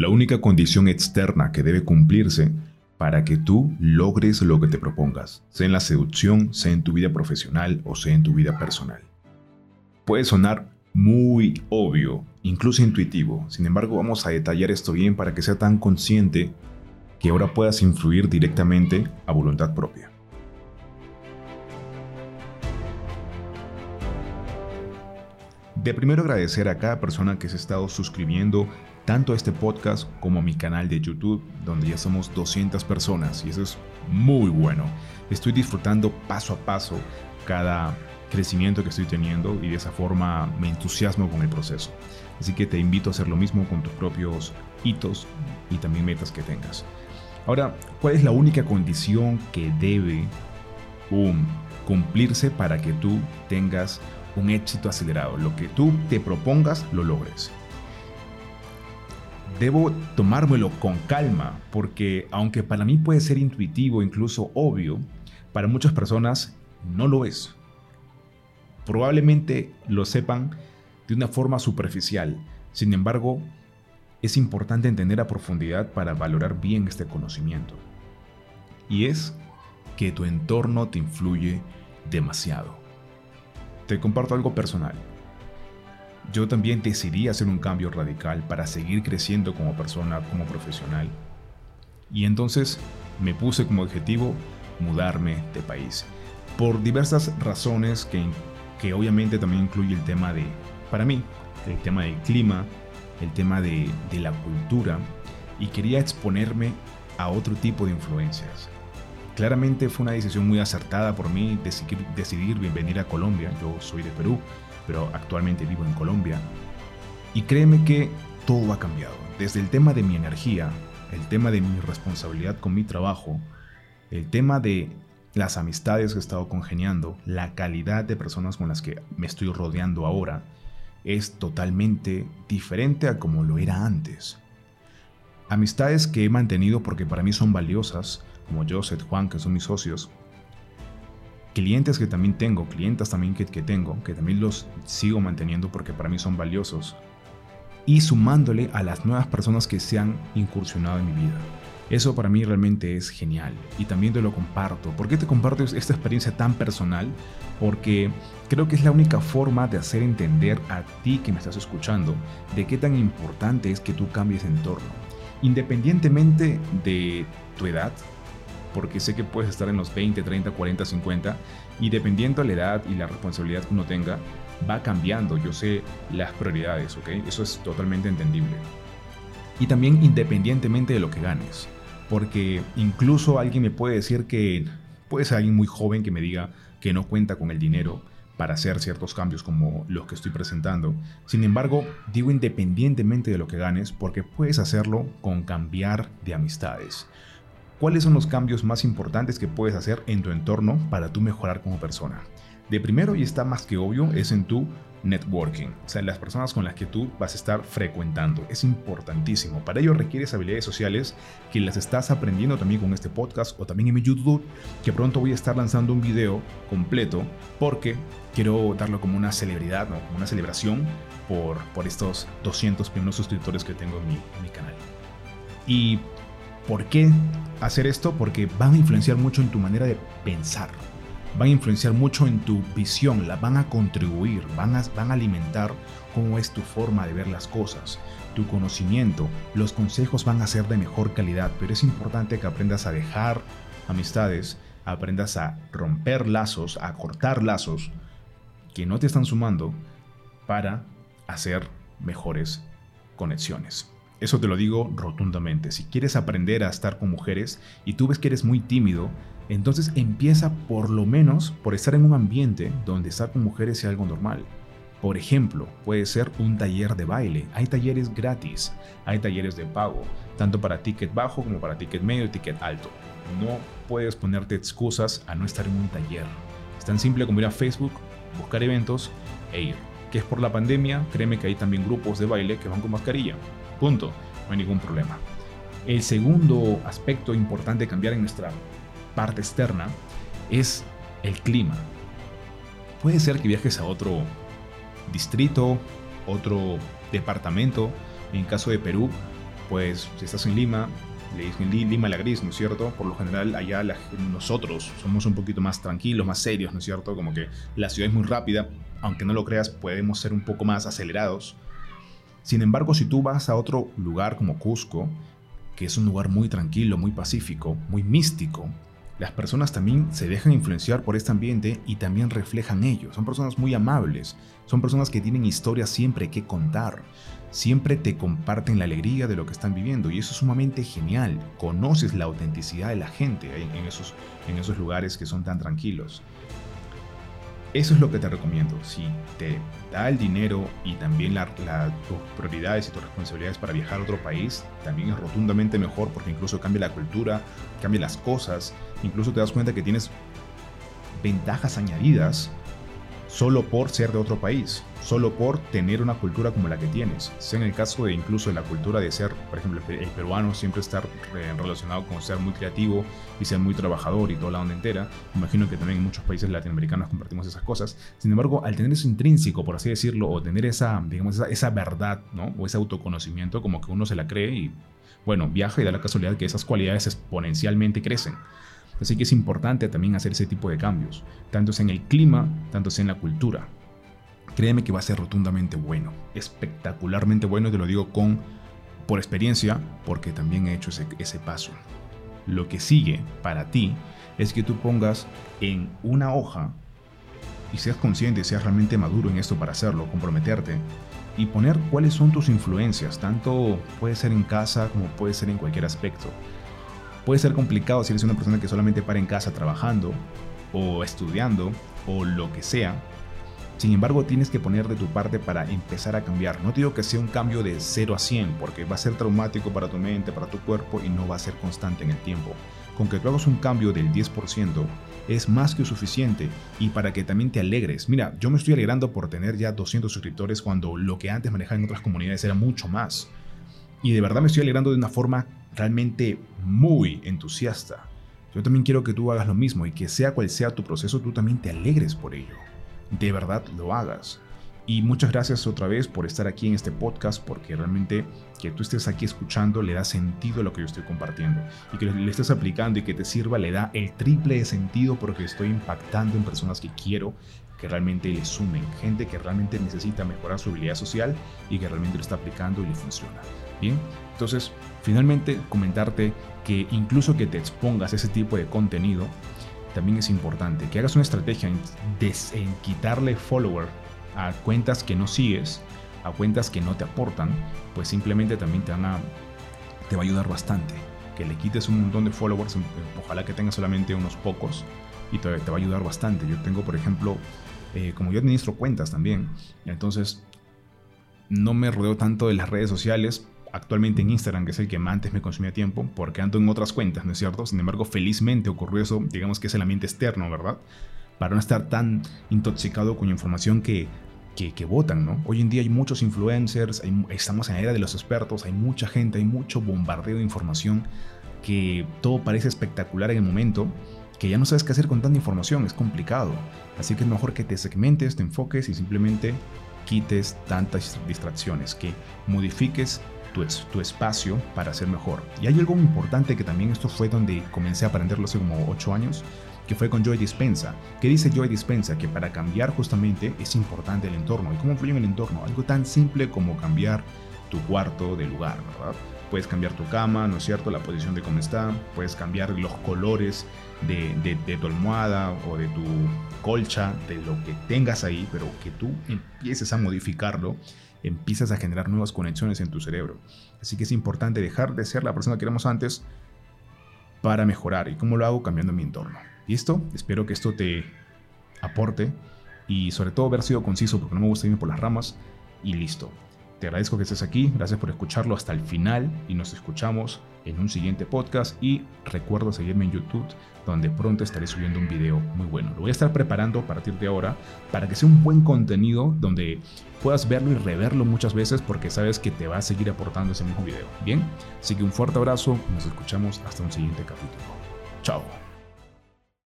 la única condición externa que debe cumplirse para que tú logres lo que te propongas, sea en la seducción, sea en tu vida profesional o sea en tu vida personal. Puede sonar muy obvio, incluso intuitivo, sin embargo vamos a detallar esto bien para que sea tan consciente que ahora puedas influir directamente a voluntad propia. De primero agradecer a cada persona que se ha estado suscribiendo tanto a este podcast como a mi canal de YouTube, donde ya somos 200 personas y eso es muy bueno. Estoy disfrutando paso a paso cada crecimiento que estoy teniendo y de esa forma me entusiasmo con el proceso. Así que te invito a hacer lo mismo con tus propios hitos y también metas que tengas. Ahora, ¿cuál es la única condición que debe cumplirse para que tú tengas un éxito acelerado? Lo que tú te propongas, lo logres debo tomármelo con calma, porque aunque para mí puede ser intuitivo, incluso obvio, para muchas personas no lo es. Probablemente lo sepan de una forma superficial, sin embargo, es importante entender a profundidad para valorar bien este conocimiento. Y es que tu entorno te influye demasiado. Te comparto algo personal yo también decidí hacer un cambio radical para seguir creciendo como persona, como profesional. Y entonces me puse como objetivo mudarme de país. Por diversas razones que, que obviamente también incluye el tema de, para mí, el tema del clima, el tema de, de la cultura, y quería exponerme a otro tipo de influencias. Claramente fue una decisión muy acertada por mí decidir, decidir venir a Colombia, yo soy de Perú, pero actualmente vivo en Colombia. Y créeme que todo ha cambiado. Desde el tema de mi energía, el tema de mi responsabilidad con mi trabajo, el tema de las amistades que he estado congeniando, la calidad de personas con las que me estoy rodeando ahora, es totalmente diferente a como lo era antes. Amistades que he mantenido porque para mí son valiosas, como Joseph, Juan, que son mis socios, clientes que también tengo, clientes también que, que, tengo, que también los sigo manteniendo porque para mí son valiosos, y sumándole a las nuevas personas que se han incursionado en mi vida. Eso para mí realmente es genial y también te lo comparto. ¿Por qué te comparto esta experiencia tan personal? Porque creo que es la única forma de hacer entender a ti que me estás escuchando de qué tan importante es que tú cambies de entorno. Independientemente de tu edad, porque sé que puedes estar en los 20, 30, 40, 50 y dependiendo de la edad y la responsabilidad que uno tenga, va cambiando, yo sé las prioridades, ¿ok? Eso es totalmente entendible. Y también independientemente de lo que ganes, porque incluso alguien me puede decir que, puede ser alguien muy joven que me diga que no cuenta con el dinero para hacer ciertos cambios como los que estoy presentando. Sin embargo, digo independientemente de lo que ganes, porque puedes hacerlo con cambiar de amistades. ¿Cuáles son los cambios más importantes que puedes hacer en tu entorno para tú mejorar como persona? De primero, y está más que obvio, es en tu networking, o sea, las personas con las que tú vas a estar frecuentando. Es importantísimo. Para ello requieres habilidades sociales que las estás aprendiendo también con este podcast o también en mi YouTube, que pronto voy a estar lanzando un video completo porque quiero darlo como una celebridad, ¿no? como una celebración por, por estos 200 primeros suscriptores que tengo en mi, en mi canal. Y ¿Por qué hacer esto? Porque van a influenciar mucho en tu manera de pensar, van a influenciar mucho en tu visión, la van a contribuir, van a, van a alimentar cómo es tu forma de ver las cosas, tu conocimiento, los consejos van a ser de mejor calidad, pero es importante que aprendas a dejar amistades, aprendas a romper lazos, a cortar lazos que no te están sumando para hacer mejores conexiones. Eso te lo digo rotundamente. Si quieres aprender a estar con mujeres y tú ves que eres muy tímido, entonces empieza por lo menos por estar en un ambiente donde estar con mujeres sea algo normal. Por ejemplo, puede ser un taller de baile. Hay talleres gratis, hay talleres de pago, tanto para ticket bajo como para ticket medio y ticket alto. No puedes ponerte excusas a no estar en un taller. Es tan simple como ir a Facebook, buscar eventos e ir. Que es por la pandemia, créeme que hay también grupos de baile que van con mascarilla. Punto. No hay ningún problema. El segundo aspecto importante de cambiar en nuestra parte externa es el clima. Puede ser que viajes a otro distrito, otro departamento. En caso de Perú, pues si estás en Lima, le dicen Lima la gris, ¿no es cierto? Por lo general allá nosotros somos un poquito más tranquilos, más serios, ¿no es cierto? Como que la ciudad es muy rápida, aunque no lo creas, podemos ser un poco más acelerados. Sin embargo, si tú vas a otro lugar como Cusco, que es un lugar muy tranquilo, muy pacífico, muy místico, las personas también se dejan influenciar por este ambiente y también reflejan ello. Son personas muy amables, son personas que tienen historias siempre que contar, siempre te comparten la alegría de lo que están viviendo y eso es sumamente genial. Conoces la autenticidad de la gente en, esos, en esos lugares que son tan tranquilos. Eso es lo que te recomiendo. Si te da el dinero y también la, tus prioridades y tus responsabilidades para viajar a otro país, también es rotundamente mejor porque incluso cambia la cultura, cambia las cosas, incluso te das cuenta que tienes ventajas añadidas solo por ser de otro país, solo por tener una cultura como la que tienes. Sea en el caso de incluso de la cultura de ser, por ejemplo, el peruano siempre estar eh, relacionado con ser muy creativo y ser muy trabajador y toda la onda entera. Imagino que también en muchos países latinoamericanos compartimos esas cosas. Sin embargo, al tener eso intrínseco, por así decirlo, o tener esa, digamos, esa, verdad, ¿no? O ese autoconocimiento, como que uno se la cree y, bueno, viaja y da la casualidad que esas cualidades exponencialmente crecen. Así que es importante también hacer ese tipo de cambios, tanto en el clima, tanto en la cultura. Créeme que va a ser rotundamente bueno, espectacularmente bueno, te lo digo con por experiencia, porque también he hecho ese, ese paso. Lo que sigue para ti es que tú pongas en una hoja y seas consciente, seas realmente maduro en esto para hacerlo, comprometerte y poner cuáles son tus influencias, tanto puede ser en casa como puede ser en cualquier aspecto. Puede ser complicado si eres una persona que solamente para en casa trabajando o estudiando o lo que sea. Sin embargo, tienes que poner de tu parte para empezar a cambiar. No digo que sea un cambio de 0 a 100, porque va a ser traumático para tu mente, para tu cuerpo y no va a ser constante en el tiempo. Con que tú hagas un cambio del 10% es más que suficiente y para que también te alegres. Mira, yo me estoy alegrando por tener ya 200 suscriptores cuando lo que antes manejaba en otras comunidades era mucho más. Y de verdad me estoy alegrando de una forma realmente muy entusiasta. Yo también quiero que tú hagas lo mismo y que sea cual sea tu proceso, tú también te alegres por ello. De verdad lo hagas. Y muchas gracias otra vez por estar aquí en este podcast, porque realmente que tú estés aquí escuchando le da sentido a lo que yo estoy compartiendo. Y que le estés aplicando y que te sirva le da el triple de sentido porque estoy impactando en personas que quiero que realmente le sumen, gente que realmente necesita mejorar su habilidad social y que realmente lo está aplicando y le funciona. Bien, entonces finalmente comentarte que incluso que te expongas ese tipo de contenido, también es importante que hagas una estrategia en, en quitarle follower a cuentas que no sigues, a cuentas que no te aportan, pues simplemente también te, van a, te va a ayudar bastante. Que le quites un montón de followers, ojalá que tengas solamente unos pocos, y te, va a ayudar bastante. Yo tengo, por ejemplo, eh, como yo administro cuentas también, entonces no me rodeo tanto de las redes sociales, actualmente en Instagram, que es el que antes me consumía tiempo, porque ando en otras cuentas, ¿no es cierto? Sin embargo, felizmente ocurrió eso, digamos que es el ambiente externo, ¿verdad? Para no estar tan intoxicado con información que, que votan, ¿no? Hoy en día hay muchos influencers, estamos en la era de los expertos, hay mucha gente, hay mucho bombardeo de información que todo parece espectacular en el momento, que ya no sabes qué hacer con tanta información, es complicado. Así que es mejor que te segmentes, te enfoques y simplemente quites tantas distracciones, que modifiques tu, espacio para ser mejor. Y hay algo importante que también esto fue donde comencé a aprenderlo hace como 8 años, que fue con Joy Dispensa. ¿Qué dice Joy Dispensa? Que para cambiar justamente es importante el entorno. ¿Y cómo influye en el entorno? Algo tan simple como cambiar tu cuarto de lugar, ¿verdad? Puedes cambiar tu cama, ¿no es cierto? La posición de cómo está. Puedes cambiar los colores de, tu almohada o de tu colcha, de lo que tengas ahí, pero que tú empieces a modificarlo empiezas a generar nuevas conexiones en tu cerebro. Así que es importante dejar de ser la persona que éramos antes para mejorar. ¿Y cómo lo hago? Cambiando mi entorno. ¿Listo? Espero que esto te aporte y sobre todo haber sido conciso porque no me gusta irme por las ramas y listo. Te agradezco que estés aquí, gracias por escucharlo hasta el final y nos escuchamos en un siguiente podcast y recuerdo seguirme en YouTube donde pronto estaré subiendo un video muy bueno. Lo voy a estar preparando a partir de ahora para que sea un buen contenido donde puedas verlo y reverlo muchas veces porque sabes que te va a seguir aportando ese mismo video. Bien, así que un fuerte abrazo nos escuchamos hasta un siguiente capítulo. Chao.